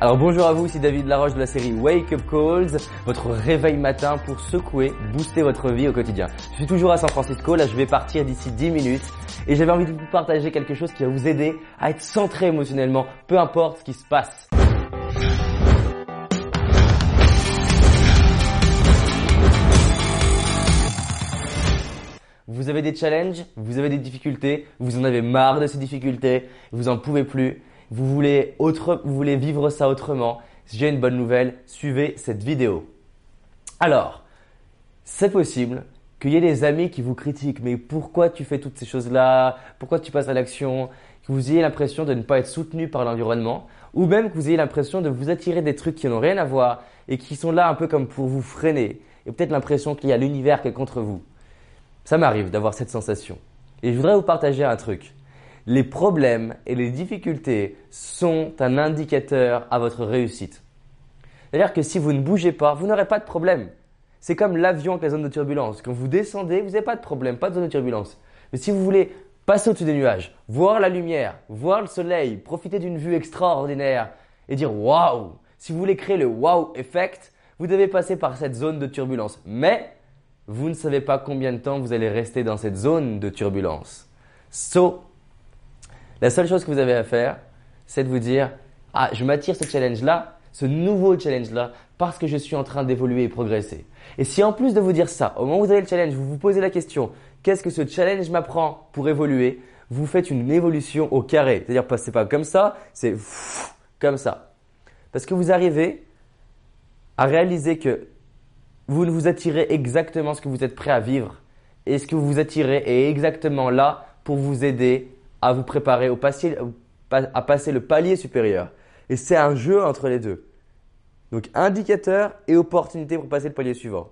Alors bonjour à vous, c'est David Laroche de la série Wake Up Calls, votre réveil matin pour secouer, booster votre vie au quotidien. Je suis toujours à San Francisco, là je vais partir d'ici 10 minutes et j'avais envie de vous partager quelque chose qui va vous aider à être centré émotionnellement, peu importe ce qui se passe. Vous avez des challenges, vous avez des difficultés, vous en avez marre de ces difficultés, vous en pouvez plus, vous voulez, autre, vous voulez vivre ça autrement. J'ai une bonne nouvelle, suivez cette vidéo. Alors, c'est possible qu'il y ait des amis qui vous critiquent, mais pourquoi tu fais toutes ces choses-là? Pourquoi tu passes à l'action? Que vous ayez l'impression de ne pas être soutenu par l'environnement, ou même que vous ayez l'impression de vous attirer des trucs qui n'ont rien à voir et qui sont là un peu comme pour vous freiner, et peut-être l'impression qu'il y a l'univers qui est contre vous. Ça m'arrive d'avoir cette sensation. Et je voudrais vous partager un truc. Les problèmes et les difficultés sont un indicateur à votre réussite. C'est-à-dire que si vous ne bougez pas, vous n'aurez pas de problème. C'est comme l'avion avec la zone de turbulence. Quand vous descendez, vous n'avez pas de problème, pas de zone de turbulence. Mais si vous voulez passer au-dessus des nuages, voir la lumière, voir le soleil, profiter d'une vue extraordinaire et dire waouh, si vous voulez créer le wow effect, vous devez passer par cette zone de turbulence. Mais vous ne savez pas combien de temps vous allez rester dans cette zone de turbulence. So, la seule chose que vous avez à faire, c'est de vous dire, ah, je m'attire ce challenge-là, ce nouveau challenge-là, parce que je suis en train d'évoluer et progresser. Et si en plus de vous dire ça, au moment où vous avez le challenge, vous vous posez la question, qu'est-ce que ce challenge m'apprend pour évoluer? Vous faites une évolution au carré. C'est-à-dire, c'est pas comme ça, c'est comme ça. Parce que vous arrivez à réaliser que vous ne vous attirez exactement ce que vous êtes prêt à vivre. Et ce que vous vous attirez est exactement là pour vous aider à vous préparer au à passer le palier supérieur. Et c'est un jeu entre les deux. Donc indicateur et opportunité pour passer le palier suivant.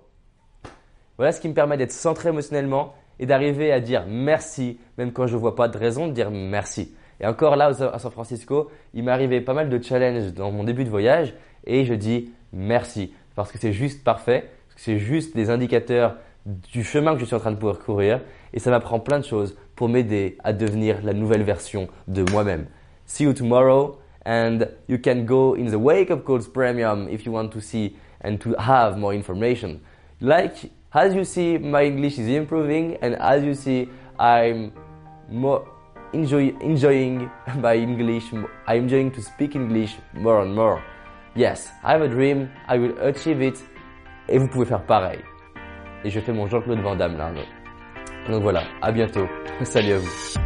Voilà ce qui me permet d'être centré émotionnellement et d'arriver à dire merci, même quand je ne vois pas de raison de dire merci. Et encore là, à San Francisco, il m'est arrivé pas mal de challenges dans mon début de voyage et je dis merci parce que c'est juste parfait c'est juste des indicateurs du chemin que je suis en train de parcourir et ça m'apprend plein de choses pour m'aider à devenir la nouvelle version de moi-même. See you tomorrow and you can go in the Wake Up Calls Premium if you want to see and to have more information. Like, as you see, my English is improving and as you see, I'm more enjoy, enjoying my English. I'm enjoying to speak English more and more. Yes, I have a dream. I will achieve it et vous pouvez faire pareil. Et je fais mon Jean-Claude Van Damme là. Donc voilà, à bientôt. Salut à vous.